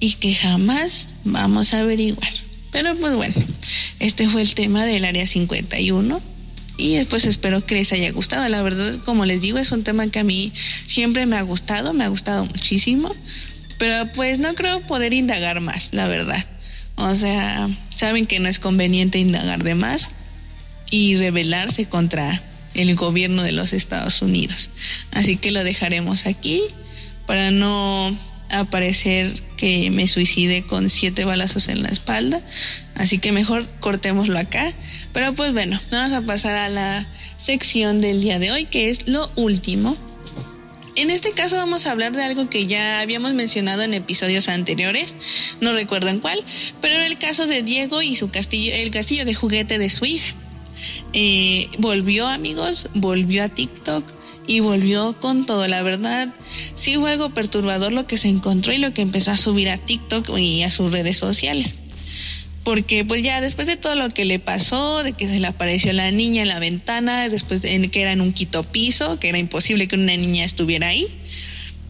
y que jamás vamos a averiguar. Pero pues bueno, este fue el tema del área 51 y pues espero que les haya gustado. La verdad, como les digo, es un tema que a mí siempre me ha gustado, me ha gustado muchísimo, pero pues no creo poder indagar más, la verdad. O sea, saben que no es conveniente indagar de más y rebelarse contra el gobierno de los Estados Unidos. Así que lo dejaremos aquí para no aparecer que me suicide con siete balazos en la espalda. Así que mejor cortémoslo acá. Pero pues bueno, vamos a pasar a la sección del día de hoy, que es lo último. En este caso vamos a hablar de algo que ya habíamos mencionado en episodios anteriores, no recuerdo en cuál, pero en el caso de Diego y su castillo, el castillo de juguete de su hija. Eh, volvió amigos, volvió a TikTok, y volvió con todo. La verdad, sí fue algo perturbador lo que se encontró y lo que empezó a subir a TikTok y a sus redes sociales. Porque pues ya después de todo lo que le pasó, de que se le apareció la niña en la ventana, después de que era en un quito piso, que era imposible que una niña estuviera ahí,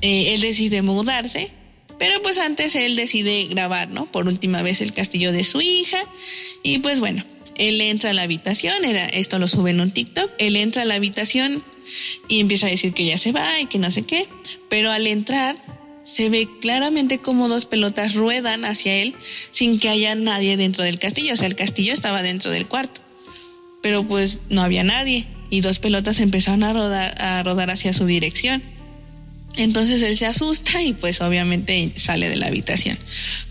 eh, él decide mudarse. Pero pues antes él decide grabar, ¿no? Por última vez el castillo de su hija. Y pues bueno, él entra a la habitación, era, esto lo sube en un TikTok, él entra a la habitación y empieza a decir que ya se va y que no sé qué, pero al entrar se ve claramente como dos pelotas ruedan hacia él sin que haya nadie dentro del castillo, o sea, el castillo estaba dentro del cuarto, pero pues no había nadie y dos pelotas empezaron a rodar, a rodar hacia su dirección. Entonces él se asusta y pues obviamente sale de la habitación.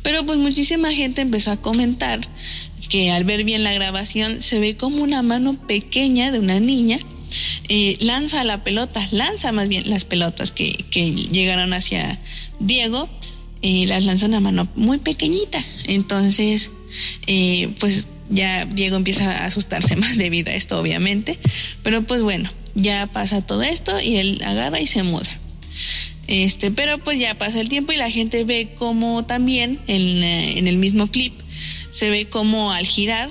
Pero pues muchísima gente empezó a comentar que al ver bien la grabación se ve como una mano pequeña de una niña eh, lanza la pelota, lanza más bien las pelotas que, llegaron hacia Diego, y las lanza una mano muy pequeñita. Entonces, eh, pues ya Diego empieza a asustarse más debido a esto, obviamente. Pero pues bueno, ya pasa todo esto y él agarra y se muda. Este, pero pues ya pasa el tiempo y la gente ve como también en, eh, en el mismo clip se ve como al girar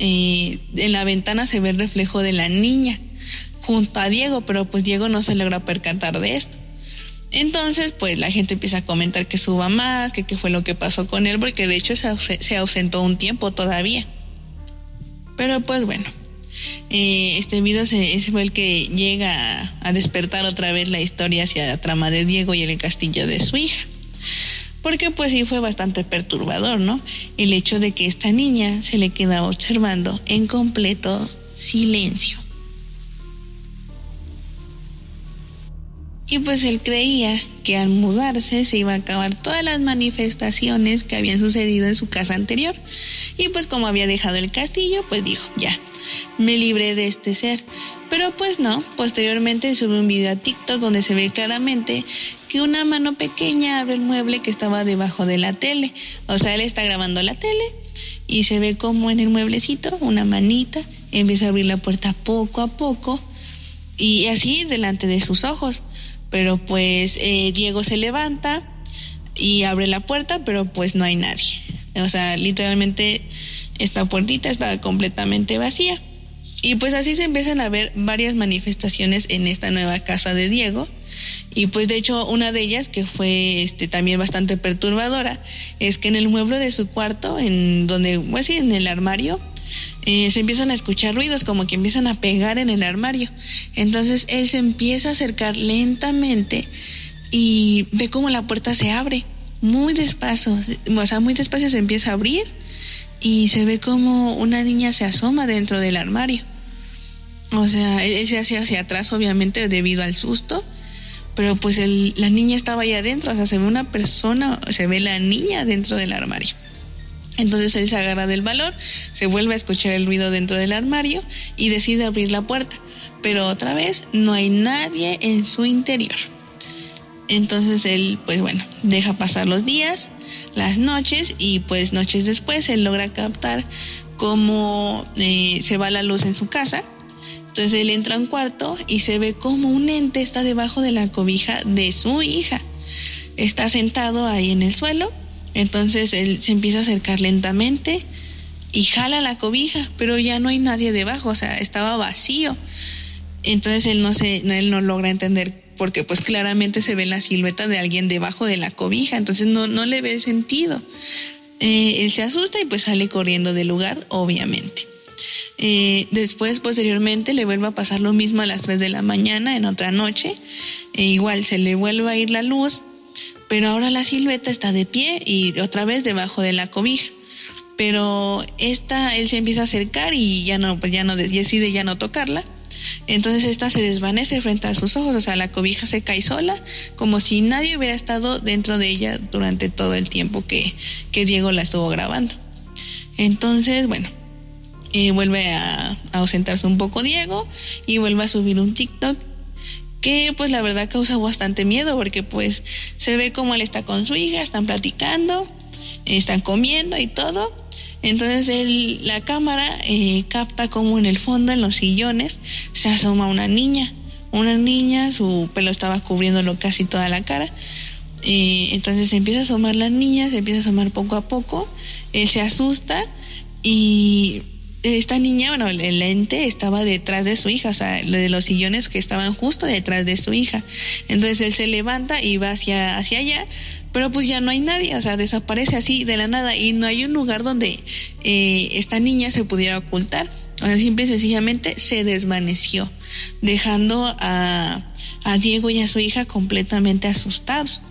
en la ventana se ve el reflejo de la niña junto a Diego, pero pues Diego no se logra percatar de esto. Entonces, pues la gente empieza a comentar que suba más, que qué fue lo que pasó con él, porque de hecho se, ausentó un tiempo todavía. Pero pues bueno, Eh, este video se, fue el que llega a, a despertar otra vez la historia hacia la trama de Diego y el castillo de su hija. Porque pues sí fue bastante perturbador, ¿no? El hecho de que esta niña se le quedaba observando en completo silencio. Y pues él creía que al mudarse se iba a acabar todas las manifestaciones que habían sucedido en su casa anterior. Y pues como había dejado el castillo, pues dijo, ya, me libré de este ser. Pero pues no, posteriormente sube un video a TikTok donde se ve claramente que una mano pequeña abre el mueble que estaba debajo de la tele. O sea, él está grabando la tele y se ve como en el mueblecito una manita empieza a abrir la puerta poco a poco y así delante de sus ojos. Pero pues eh, Diego se levanta y abre la puerta, pero pues no hay nadie. O sea, literalmente esta puertita está completamente vacía. Y pues así se empiezan a ver varias manifestaciones en esta nueva casa de Diego. Y pues de hecho una de ellas que fue este también bastante perturbadora es que en el mueble de su cuarto, en donde, pues sí, en el armario, eh, se empiezan a escuchar ruidos, como que empiezan a pegar en el armario. Entonces él se empieza a acercar lentamente y ve como la puerta se abre, muy despacio, o sea, muy despacio se empieza a abrir y se ve como una niña se asoma dentro del armario. O sea, él se hace hacia atrás, obviamente, debido al susto, pero pues la niña estaba ahí adentro, o sea, se ve una persona, se ve la niña dentro del armario. Entonces él se agarra del valor, se vuelve a escuchar el ruido dentro del armario y decide abrir la puerta. Pero otra vez no hay nadie en su interior. Entonces él, pues bueno, deja pasar los días, las noches y pues noches después él logra captar cómo eh, se va la luz en su casa. Entonces él entra a un cuarto y se ve como un ente está debajo de la cobija de su hija. Está sentado ahí en el suelo entonces él se empieza a acercar lentamente y jala la cobija, pero ya no hay nadie debajo, o sea, estaba vacío. Entonces él no se, él no logra entender porque pues claramente se ve la silueta de alguien debajo de la cobija, entonces no, no le ve sentido. Eh, él se asusta y pues sale corriendo del lugar, obviamente. Eh, después, posteriormente, le vuelve a pasar lo mismo a las 3 de la mañana en otra noche. E igual se le vuelve a ir la luz pero ahora la silueta está de pie y otra vez debajo de la cobija. Pero esta, él se empieza a acercar y ya no, pues ya no decide ya no tocarla. Entonces esta se desvanece frente a sus ojos, o sea, la cobija se cae sola, como si nadie hubiera estado dentro de ella durante todo el tiempo que, que Diego la estuvo grabando. Entonces, bueno, eh, vuelve a, a ausentarse un poco Diego y vuelve a subir un TikTok que pues la verdad causa bastante miedo porque pues se ve como él está con su hija, están platicando, están comiendo y todo. Entonces él, la cámara eh, capta como en el fondo, en los sillones, se asoma una niña. Una niña, su pelo estaba cubriéndolo casi toda la cara. Eh, entonces se empieza a asomar la niña, se empieza a asomar poco a poco, se asusta y esta niña, bueno, el ente estaba detrás de su hija, o sea, de los sillones que estaban justo detrás de su hija. Entonces él se levanta y va hacia, hacia allá, pero pues ya no hay nadie, o sea, desaparece así de la nada y no hay un lugar donde eh, esta niña se pudiera ocultar. O sea, simple y sencillamente se desvaneció, dejando a, a Diego y a su hija completamente asustados.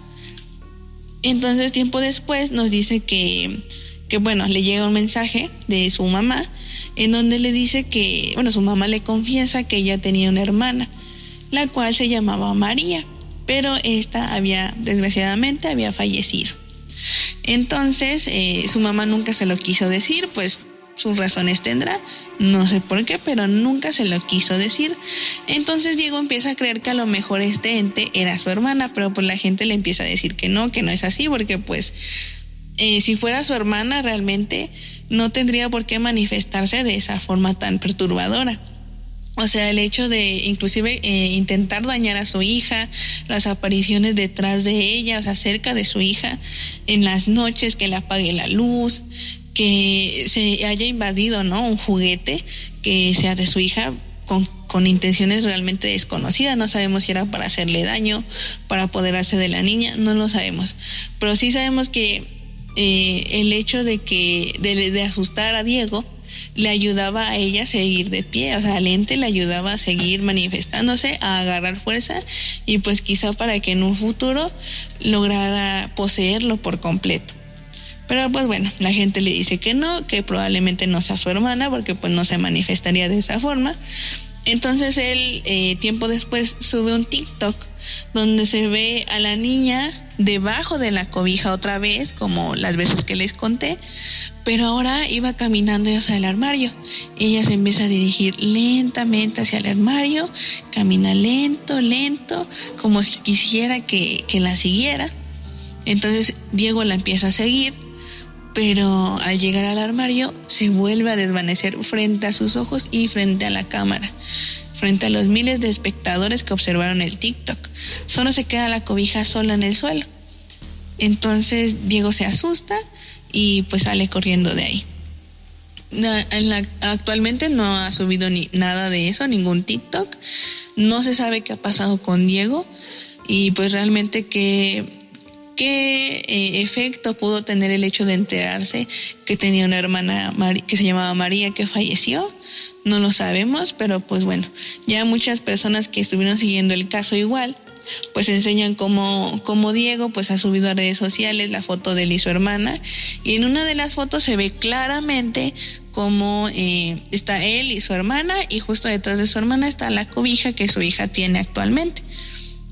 Entonces, tiempo después nos dice que, que, bueno, le llega un mensaje de su mamá en donde le dice que, bueno, su mamá le confiesa que ella tenía una hermana, la cual se llamaba María, pero esta había, desgraciadamente, había fallecido. Entonces, eh, su mamá nunca se lo quiso decir, pues sus razones tendrá, no sé por qué, pero nunca se lo quiso decir. Entonces Diego empieza a creer que a lo mejor este ente era su hermana, pero pues la gente le empieza a decir que no, que no es así, porque pues eh, si fuera su hermana realmente no tendría por qué manifestarse de esa forma tan perturbadora. O sea, el hecho de inclusive eh, intentar dañar a su hija, las apariciones detrás de ella, o sea, cerca de su hija, en las noches que le apague la luz, que se haya invadido, ¿no? Un juguete que sea de su hija con, con intenciones realmente desconocidas. No sabemos si era para hacerle daño, para apoderarse de la niña, no lo sabemos. Pero sí sabemos que eh, el hecho de que de, asustar a Diego le ayudaba a ella a seguir de pie, o sea, el ente le ayudaba a seguir manifestándose, a agarrar fuerza y pues quizá para que en un futuro lograra poseerlo por completo. Pero pues bueno, la gente le dice que no, que probablemente no sea su hermana porque pues no se manifestaría de esa forma. Entonces él eh, tiempo después sube un TikTok donde se ve a la niña debajo de la cobija otra vez, como las veces que les conté, pero ahora iba caminando hacia el armario. Ella se empieza a dirigir lentamente hacia el armario, camina lento, lento, como si quisiera que, que la siguiera. Entonces Diego la empieza a seguir, pero al llegar al armario se vuelve a desvanecer frente a sus ojos y frente a la cámara frente a los miles de espectadores que observaron el TikTok. Solo se queda la cobija sola en el suelo. Entonces Diego se asusta y pues sale corriendo de ahí. actualmente no ha subido ni nada de eso, ningún TikTok. No se sabe qué ha pasado con Diego y pues realmente qué, qué eh, efecto pudo tener el hecho de enterarse que tenía una hermana que se llamaba María que falleció no lo sabemos, pero pues bueno, ya muchas personas que estuvieron siguiendo el caso igual, pues enseñan cómo, cómo Diego pues ha subido a redes sociales la foto de él y su hermana y en una de las fotos se ve claramente cómo eh, está él y su hermana y justo detrás de su hermana está la cobija que su hija tiene actualmente.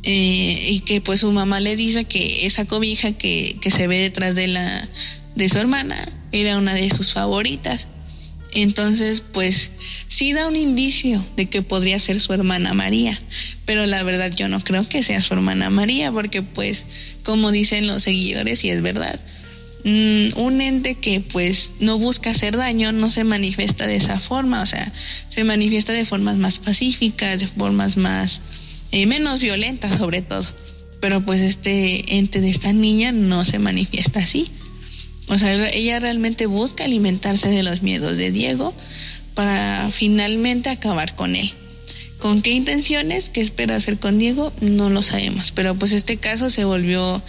Eh, y que pues su mamá le dice que esa cobija que, que se ve detrás de la de su hermana era una de sus favoritas. Entonces, pues sí da un indicio de que podría ser su hermana María, pero la verdad yo no creo que sea su hermana María, porque pues, como dicen los seguidores, y es verdad, mm, un ente que pues no busca hacer daño no se manifiesta de esa forma, o sea, se manifiesta de formas más pacíficas, de formas más, eh, menos violentas sobre todo. Pero pues este ente de esta niña no se manifiesta así. O sea, ella realmente busca alimentarse de los miedos de Diego para finalmente acabar con él. ¿Con qué intenciones? ¿Qué espera hacer con Diego? No lo sabemos. Pero pues este caso se volvió,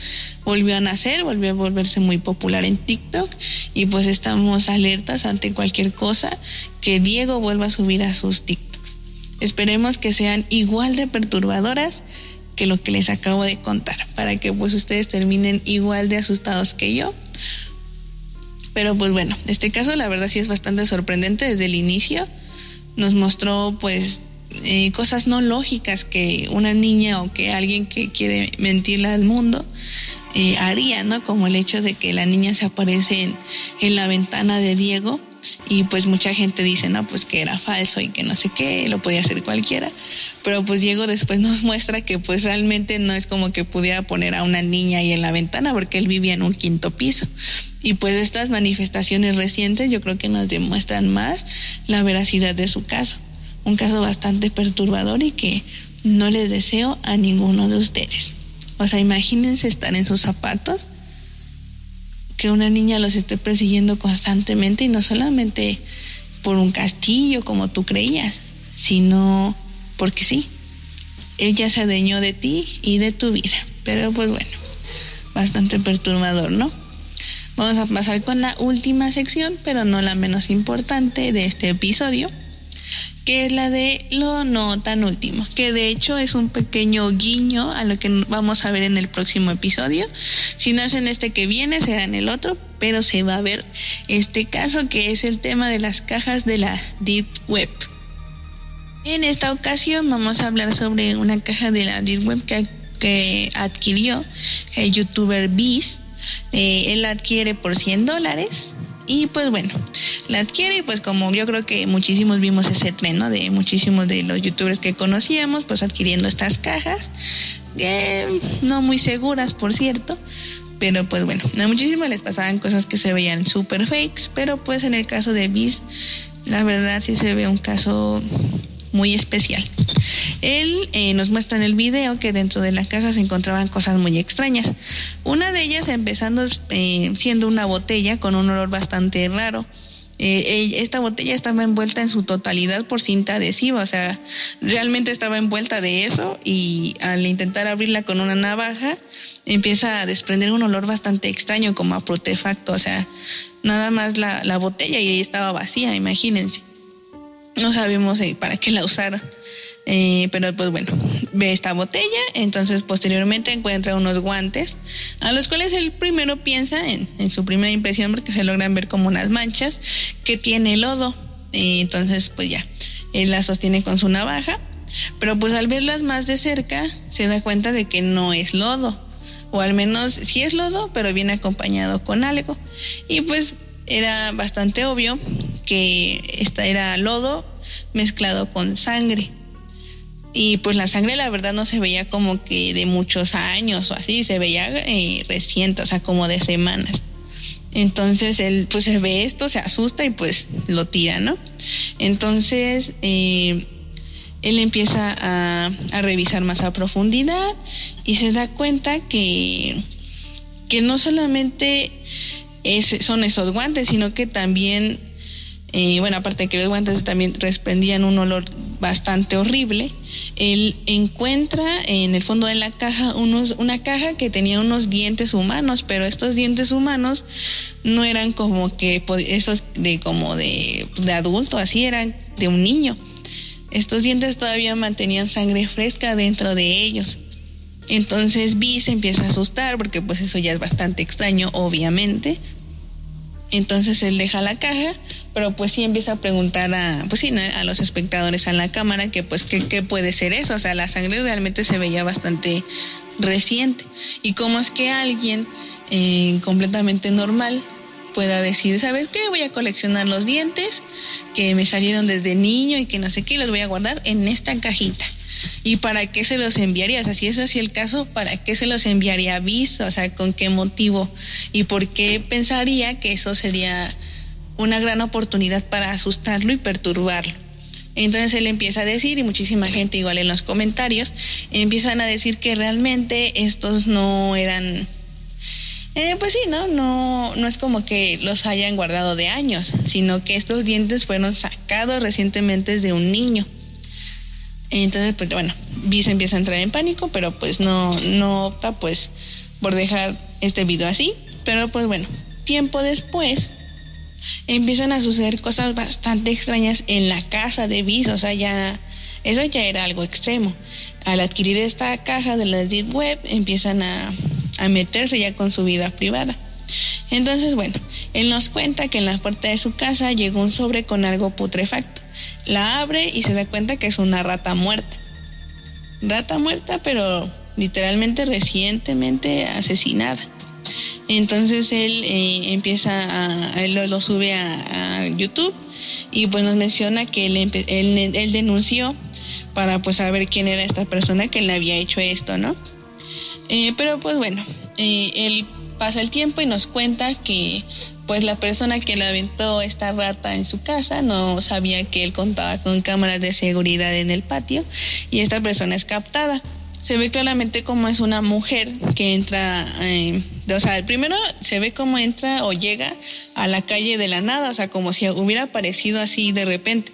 volvió a nacer, volvió a volverse muy popular en TikTok y pues estamos alertas ante cualquier cosa que Diego vuelva a subir a sus TikToks. Esperemos que sean igual de perturbadoras que lo que les acabo de contar, para que pues ustedes terminen igual de asustados que yo pero pues bueno, este caso la verdad sí es bastante sorprendente desde el inicio. Nos mostró pues eh, cosas no lógicas que una niña o que alguien que quiere mentirle al mundo eh, haría, ¿no? Como el hecho de que la niña se aparece en, en la ventana de Diego y pues mucha gente dice, no, pues que era falso y que no sé qué, lo podía hacer cualquiera. Pero pues Diego después nos muestra que pues realmente no es como que pudiera poner a una niña ahí en la ventana porque él vivía en un quinto piso. Y pues estas manifestaciones recientes yo creo que nos demuestran más la veracidad de su caso. Un caso bastante perturbador y que no les deseo a ninguno de ustedes. O sea, imagínense estar en sus zapatos que una niña los esté persiguiendo constantemente y no solamente por un castillo como tú creías, sino porque sí, ella se adueñó de ti y de tu vida. Pero pues bueno, bastante perturbador, ¿no? Vamos a pasar con la última sección, pero no la menos importante de este episodio que es la de lo no tan último, que de hecho es un pequeño guiño a lo que vamos a ver en el próximo episodio. Si no es en este que viene, será en el otro, pero se va a ver este caso que es el tema de las cajas de la Deep Web. En esta ocasión vamos a hablar sobre una caja de la Deep Web que, que adquirió el youtuber Beast. Eh, él adquiere por 100 dólares y pues bueno, la adquiere y pues como yo creo que muchísimos vimos ese tren, ¿no? De muchísimos de los youtubers que conocíamos, pues adquiriendo estas cajas, no muy seguras, por cierto. Pero pues bueno, a muchísimos les pasaban cosas que se veían super fakes, pero pues en el caso de Biz, la verdad sí se ve un caso muy especial. Él eh, nos muestra en el video que dentro de la caja se encontraban cosas muy extrañas. Una de ellas empezando eh, siendo una botella con un olor bastante raro. Eh, esta botella estaba envuelta en su totalidad por cinta adhesiva, o sea, realmente estaba envuelta de eso y al intentar abrirla con una navaja empieza a desprender un olor bastante extraño como a protefacto, o sea, nada más la, la botella y ahí estaba vacía, imagínense. No sabemos eh, para qué la usaron. Eh, pero pues bueno, ve esta botella, entonces posteriormente encuentra unos guantes, a los cuales él primero piensa en, su primera impresión, porque se logran ver como unas manchas, que tiene lodo. Y entonces pues ya, él las sostiene con su navaja, pero pues al verlas más de cerca se da cuenta de que no es lodo, o al menos sí es lodo, pero viene acompañado con algo. Y pues era bastante obvio que esta era lodo mezclado con sangre. Y pues la sangre la verdad no se veía como que de muchos años o así, se veía eh, reciente, o sea, como de semanas. Entonces él pues se ve esto, se asusta y pues lo tira, ¿no? Entonces eh, él empieza a, revisar más a profundidad y se da cuenta que, que no solamente son esos guantes, sino que también, eh, bueno, aparte que los guantes también desprendían un olor bastante horrible, él encuentra en el fondo de la caja unos, una caja que tenía unos dientes humanos, pero estos dientes humanos no eran como que esos de como de, de adulto, así eran de un niño. Estos dientes todavía mantenían sangre fresca dentro de ellos. Entonces Vi se empieza a asustar porque pues eso ya es bastante extraño, obviamente. Entonces él deja la caja, pero pues sí empieza a preguntar a, pues sí, a los espectadores a la cámara que pues qué, puede ser eso, o sea, la sangre realmente se veía bastante reciente. Y cómo es que alguien eh, completamente normal pueda decir, ¿sabes qué? Voy a coleccionar los dientes que me salieron desde niño y que no sé qué, los voy a guardar en esta cajita. ¿Y para qué se los enviaría? O sea, si es así el caso, ¿para qué se los enviaría a BIS? O sea, ¿con qué motivo? ¿Y por qué pensaría que eso sería una gran oportunidad para asustarlo y perturbarlo? Entonces él empieza a decir, y muchísima gente igual en los comentarios, empiezan a decir que realmente estos no eran... Eh, pues sí, ¿no? ¿no? No es como que los hayan guardado de años, sino que estos dientes fueron sacados recientemente de un niño. Entonces, pues bueno, Bis empieza a entrar en pánico, pero pues no, no opta pues por dejar este video así. Pero pues bueno, tiempo después empiezan a suceder cosas bastante extrañas en la casa de Bis, o sea, ya eso ya era algo extremo. Al adquirir esta caja de la Deep Web, empiezan a, a meterse ya con su vida privada. Entonces, bueno, él nos cuenta que en la puerta de su casa llegó un sobre con algo putrefacto. La abre y se da cuenta que es una rata muerta. Rata muerta, pero literalmente recientemente asesinada. Entonces él eh, empieza a, él lo, sube a, YouTube y pues nos menciona que él, denunció para pues saber quién era esta persona que le había hecho esto, ¿no? Eh, pero pues bueno, eh, él pasa el tiempo y nos cuenta que pues la persona que le aventó esta rata en su casa no sabía que él contaba con cámaras de seguridad en el patio y esta persona es captada. Se ve claramente como es una mujer que entra, eh, o sea, primero se ve cómo entra o llega a la calle de la nada, o sea, como si hubiera aparecido así de repente.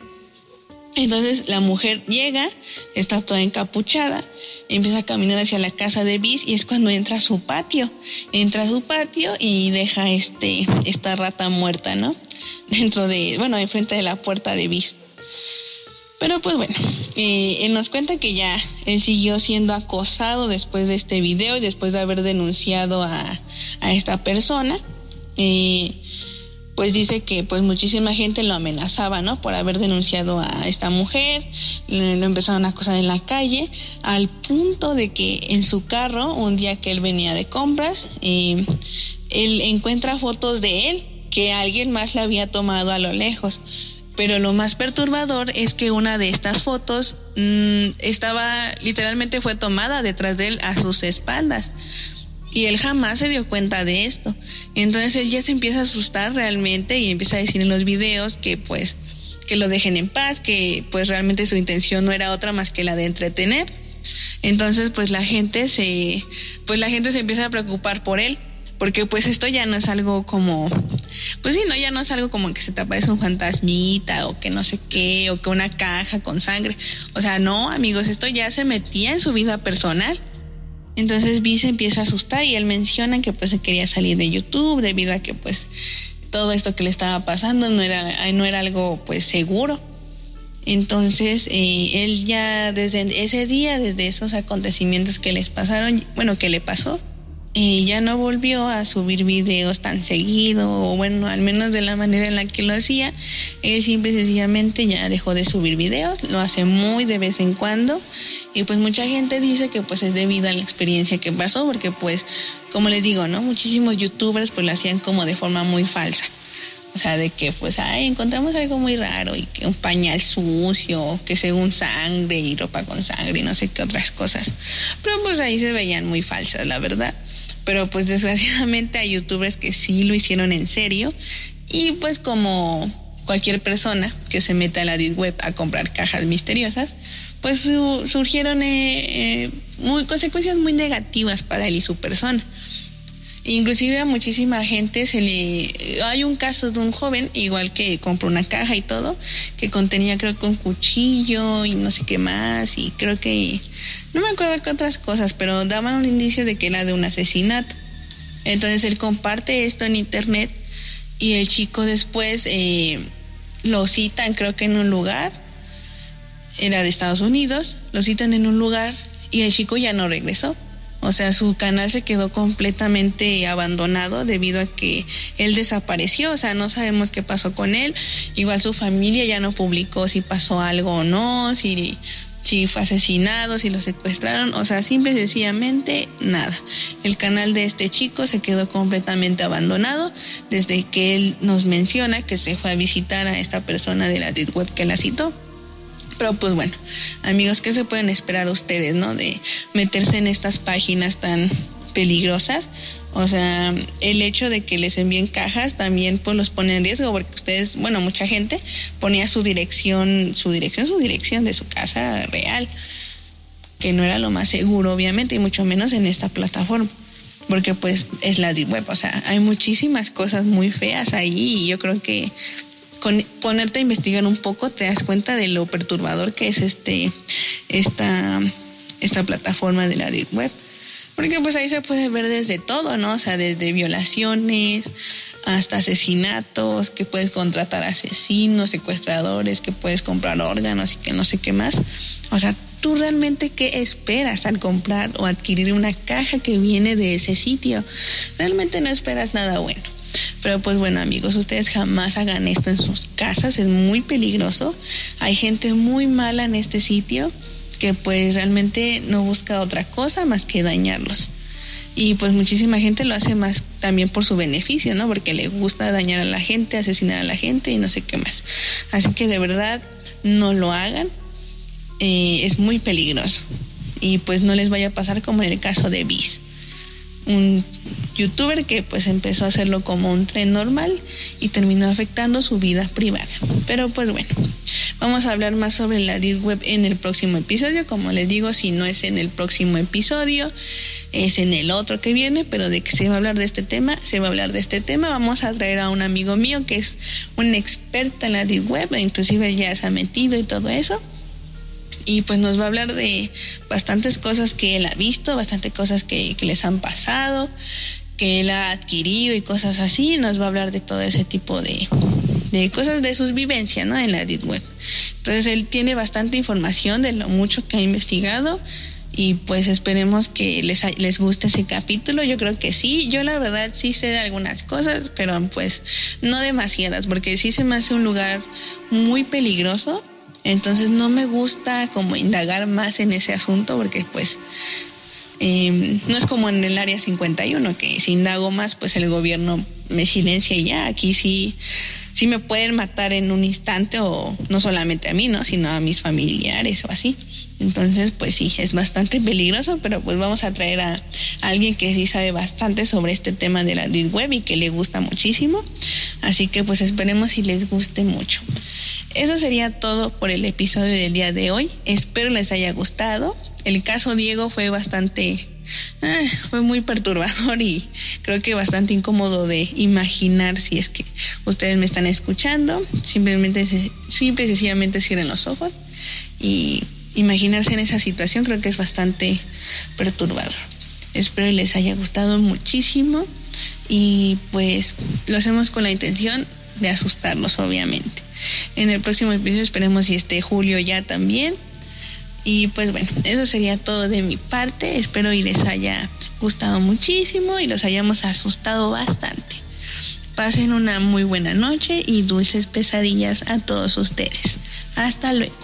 Entonces la mujer llega, está toda encapuchada, empieza a caminar hacia la casa de Bis y es cuando entra a su patio. Entra a su patio y deja este, esta rata muerta, ¿no? Dentro de, bueno, enfrente de la puerta de Bis. Pero pues bueno, eh, él nos cuenta que ya él siguió siendo acosado después de este video y después de haber denunciado a, a esta persona. Eh, pues dice que pues muchísima gente lo amenazaba, ¿no? Por haber denunciado a esta mujer, lo empezaron a acosar en la calle, al punto de que en su carro, un día que él venía de compras, eh, él encuentra fotos de él que alguien más le había tomado a lo lejos. Pero lo más perturbador es que una de estas fotos mm, estaba, literalmente fue tomada detrás de él a sus espaldas. Y él jamás se dio cuenta de esto. Entonces él ya se empieza a asustar realmente y empieza a decir en los videos que pues que lo dejen en paz, que pues realmente su intención no era otra más que la de entretener. Entonces pues la gente se pues la gente se empieza a preocupar por él porque pues esto ya no es algo como, pues sí, no, ya no es algo como que se te aparece un fantasmita o que no sé qué, o que una caja con sangre. O sea, no, amigos, esto ya se metía en su vida personal. Entonces Vi empieza a asustar y él menciona que pues se quería salir de YouTube debido a que pues todo esto que le estaba pasando no era, no era algo pues seguro. Entonces, eh, él ya desde ese día, desde esos acontecimientos que les pasaron, bueno, que le pasó, eh, ya no volvió a subir videos tan seguido, o bueno, al menos de la manera en la que lo hacía. Él simple y sencillamente ya dejó de subir videos, lo hace muy de vez en cuando. Y pues mucha gente dice que pues es debido a la experiencia que pasó, porque pues, como les digo, ¿no? Muchísimos youtubers pues lo hacían como de forma muy falsa. O sea, de que pues, ay, encontramos algo muy raro y que un pañal sucio, que según sangre y ropa con sangre y no sé qué otras cosas. Pero pues ahí se veían muy falsas, la verdad. Pero pues desgraciadamente hay youtubers que sí lo hicieron en serio y pues como cualquier persona que se meta a la deep web a comprar cajas misteriosas, pues surgieron eh, eh, muy, consecuencias muy negativas para él y su persona. Inclusive a muchísima gente se le... Hay un caso de un joven, igual que compró una caja y todo, que contenía creo que un cuchillo y no sé qué más, y creo que... No me acuerdo qué otras cosas, pero daban un indicio de que era de un asesinato. Entonces él comparte esto en internet y el chico después eh, lo citan creo que en un lugar, era de Estados Unidos, lo citan en un lugar y el chico ya no regresó. O sea, su canal se quedó completamente abandonado debido a que él desapareció. O sea, no sabemos qué pasó con él. Igual su familia ya no publicó si pasó algo o no, si, si fue asesinado, si lo secuestraron. O sea, simple y sencillamente nada. El canal de este chico se quedó completamente abandonado desde que él nos menciona que se fue a visitar a esta persona de la Web que la citó. Pero pues bueno, amigos, ¿qué se pueden esperar ustedes, no? De meterse en estas páginas tan peligrosas. O sea, el hecho de que les envíen cajas también pues los pone en riesgo porque ustedes, bueno, mucha gente ponía su dirección, su dirección, su dirección de su casa real, que no era lo más seguro obviamente y mucho menos en esta plataforma porque pues es la web, o sea, hay muchísimas cosas muy feas ahí y yo creo que con ponerte a investigar un poco te das cuenta de lo perturbador que es este esta esta plataforma de la deep web porque pues ahí se puede ver desde todo, ¿no? O sea, desde violaciones hasta asesinatos, que puedes contratar asesinos, secuestradores, que puedes comprar órganos y que no sé qué más. O sea, tú realmente qué esperas al comprar o adquirir una caja que viene de ese sitio. Realmente no esperas nada bueno. Pero pues bueno amigos, ustedes jamás hagan esto en sus casas, es muy peligroso. Hay gente muy mala en este sitio que pues realmente no busca otra cosa más que dañarlos. Y pues muchísima gente lo hace más también por su beneficio, ¿no? Porque le gusta dañar a la gente, asesinar a la gente y no sé qué más. Así que de verdad no lo hagan. Eh, es muy peligroso. Y pues no les vaya a pasar como en el caso de Bis. Un youtuber que pues empezó a hacerlo como un tren normal y terminó afectando su vida privada. Pero pues bueno, vamos a hablar más sobre la Deep Web en el próximo episodio. Como les digo, si no es en el próximo episodio, es en el otro que viene, pero de que se va a hablar de este tema, se va a hablar de este tema. Vamos a traer a un amigo mío que es un experto en la Deep Web, inclusive ya se ha metido y todo eso y pues nos va a hablar de bastantes cosas que él ha visto, bastantes cosas que, que, les han pasado, que él ha adquirido y cosas así. Nos va a hablar de todo ese tipo de, de cosas de sus vivencias ¿no? en la Deep Web. Entonces él tiene bastante información de lo mucho que ha investigado y pues esperemos que les, les guste ese capítulo. Yo creo que sí. Yo la verdad sí sé de algunas cosas, pero pues no demasiadas, porque sí se me hace un lugar muy peligroso. Entonces no me gusta como indagar más en ese asunto porque pues eh, no es como en el área 51, que si indago más, pues el gobierno me silencia y ya. Aquí sí, sí me pueden matar en un instante, o no solamente a mí, ¿no? sino a mis familiares o así. Entonces, pues sí, es bastante peligroso, pero pues vamos a traer a, alguien que sí sabe bastante sobre este tema de la Deep Web y que le gusta muchísimo. Así que pues esperemos si les guste mucho. Eso sería todo por el episodio del día de hoy. Espero les haya gustado. El caso Diego fue bastante eh, fue muy perturbador y creo que bastante incómodo de imaginar si es que ustedes me están escuchando. Simplemente, simple y sencillamente cierren los ojos y imaginarse en esa situación creo que es bastante perturbador. Espero les haya gustado muchísimo y pues lo hacemos con la intención de asustarlos obviamente. En el próximo episodio esperemos si esté Julio ya también. Y pues bueno, eso sería todo de mi parte. Espero y les haya gustado muchísimo y los hayamos asustado bastante. Pasen una muy buena noche y dulces pesadillas a todos ustedes. Hasta luego.